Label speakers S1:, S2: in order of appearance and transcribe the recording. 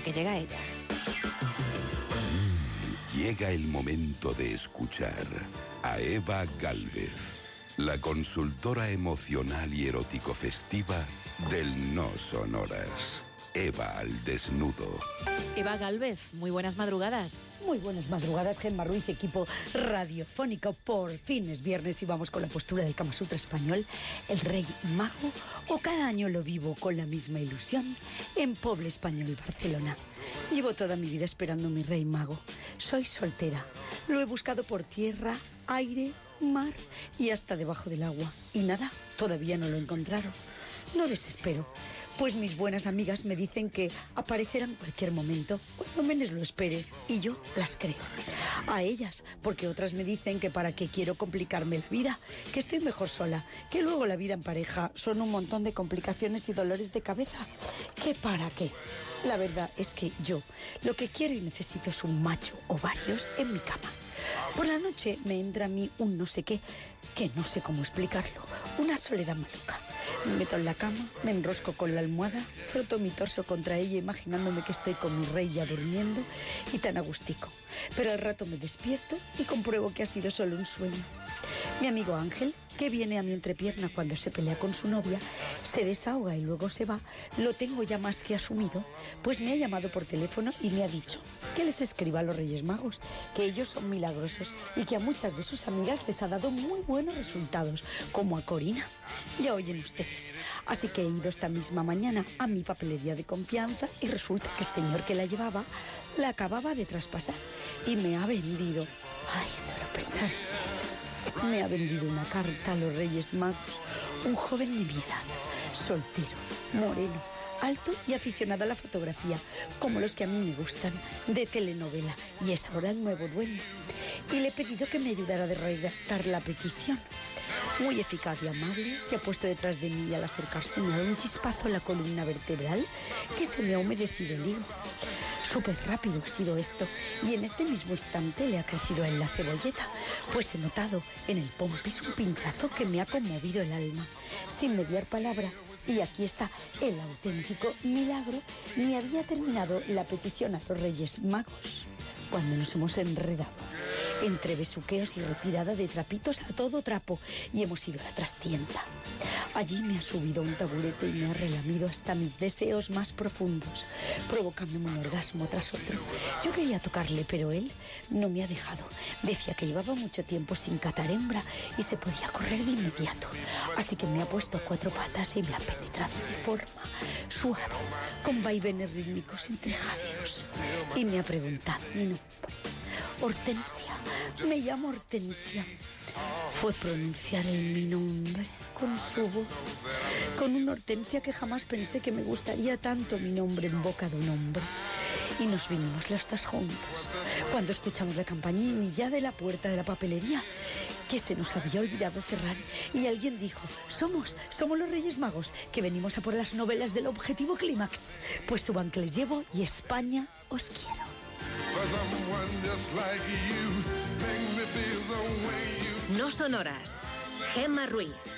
S1: porque llega ella.
S2: Llega el momento de escuchar a Eva Galvez, la consultora emocional y erótico festiva del No Sonoras. Eva al desnudo.
S1: Eva Galvez, muy buenas madrugadas.
S3: Muy buenas madrugadas, Gemma Ruiz, equipo radiofónico. Por fin es viernes y vamos con la postura del Kama Sutra español, el rey mago, o cada año lo vivo con la misma ilusión en Poble Español, Barcelona. Llevo toda mi vida esperando mi rey mago. Soy soltera. Lo he buscado por tierra, aire, mar y hasta debajo del agua. Y nada, todavía no lo encontraron. No desespero pues mis buenas amigas me dicen que aparecerán cualquier momento, cuando menos lo espere, y yo las creo. A ellas, porque otras me dicen que para qué quiero complicarme la vida, que estoy mejor sola, que luego la vida en pareja son un montón de complicaciones y dolores de cabeza. ¿Qué para qué? La verdad es que yo lo que quiero y necesito es un macho o varios en mi cama. Por la noche me entra a mí un no sé qué, que no sé cómo explicarlo, una soledad maluca. Me meto en la cama, me enrosco con la almohada, froto mi torso contra ella imaginándome que estoy con mi rey ya durmiendo y tan agustico. Pero al rato me despierto y compruebo que ha sido solo un sueño. Mi amigo Ángel, que viene a mi entrepierna cuando se pelea con su novia, se desahoga y luego se va, lo tengo ya más que asumido, pues me ha llamado por teléfono y me ha dicho que les escriba a los Reyes Magos, que ellos son milagrosos y que a muchas de sus amigas les ha dado muy buenos resultados, como a Corina. Ya oyen ustedes. Así que he ido esta misma mañana a mi papelería de confianza y resulta que el señor que la llevaba la acababa de traspasar y me ha vendido. Ay, solo pensar me ha vendido una carta a los Reyes Magos, un joven de mi edad, soltero, moreno, alto y aficionado a la fotografía, como los que a mí me gustan, de telenovela, y es ahora el nuevo dueño. Y le he pedido que me ayudara a redactar la petición. Muy eficaz y amable, se ha puesto detrás de mí y al acercarse me ha dado un chispazo en la columna vertebral que se me ha humedecido el higo. Súper rápido ha sido esto y en este mismo instante le ha crecido en la cebolleta, pues he notado en el pompis un pinchazo que me ha conmovido el alma. Sin mediar palabra, y aquí está el auténtico milagro, ni había terminado la petición a los Reyes Magos cuando nos hemos enredado entre besuqueos y retirada de trapitos a todo trapo y hemos ido a la trastienda. Allí me ha subido un taburete y me ha relamido hasta mis deseos más profundos, provocándome un orgasmo tras otro. Yo quería tocarle, pero él no me ha dejado. Decía que llevaba mucho tiempo sin catar hembra y se podía correr de inmediato. Así que me ha puesto a cuatro patas y me ha penetrado de forma suave, con vaivenes rítmicos entre jadeos. Y me ha preguntado nombre. Hortensia, me llamo Hortensia. Fue pronunciar mi nombre con su voz, con una hortensia que jamás pensé que me gustaría tanto mi nombre en boca de un hombre. Y nos vinimos las dos juntas, cuando escuchamos la campanilla de la puerta de la papelería, que se nos había olvidado cerrar, y alguien dijo, somos, somos los Reyes Magos, que venimos a por las novelas del objetivo clímax, pues suban que les llevo y España os quiero.
S4: No son horas. Gemma Ruiz.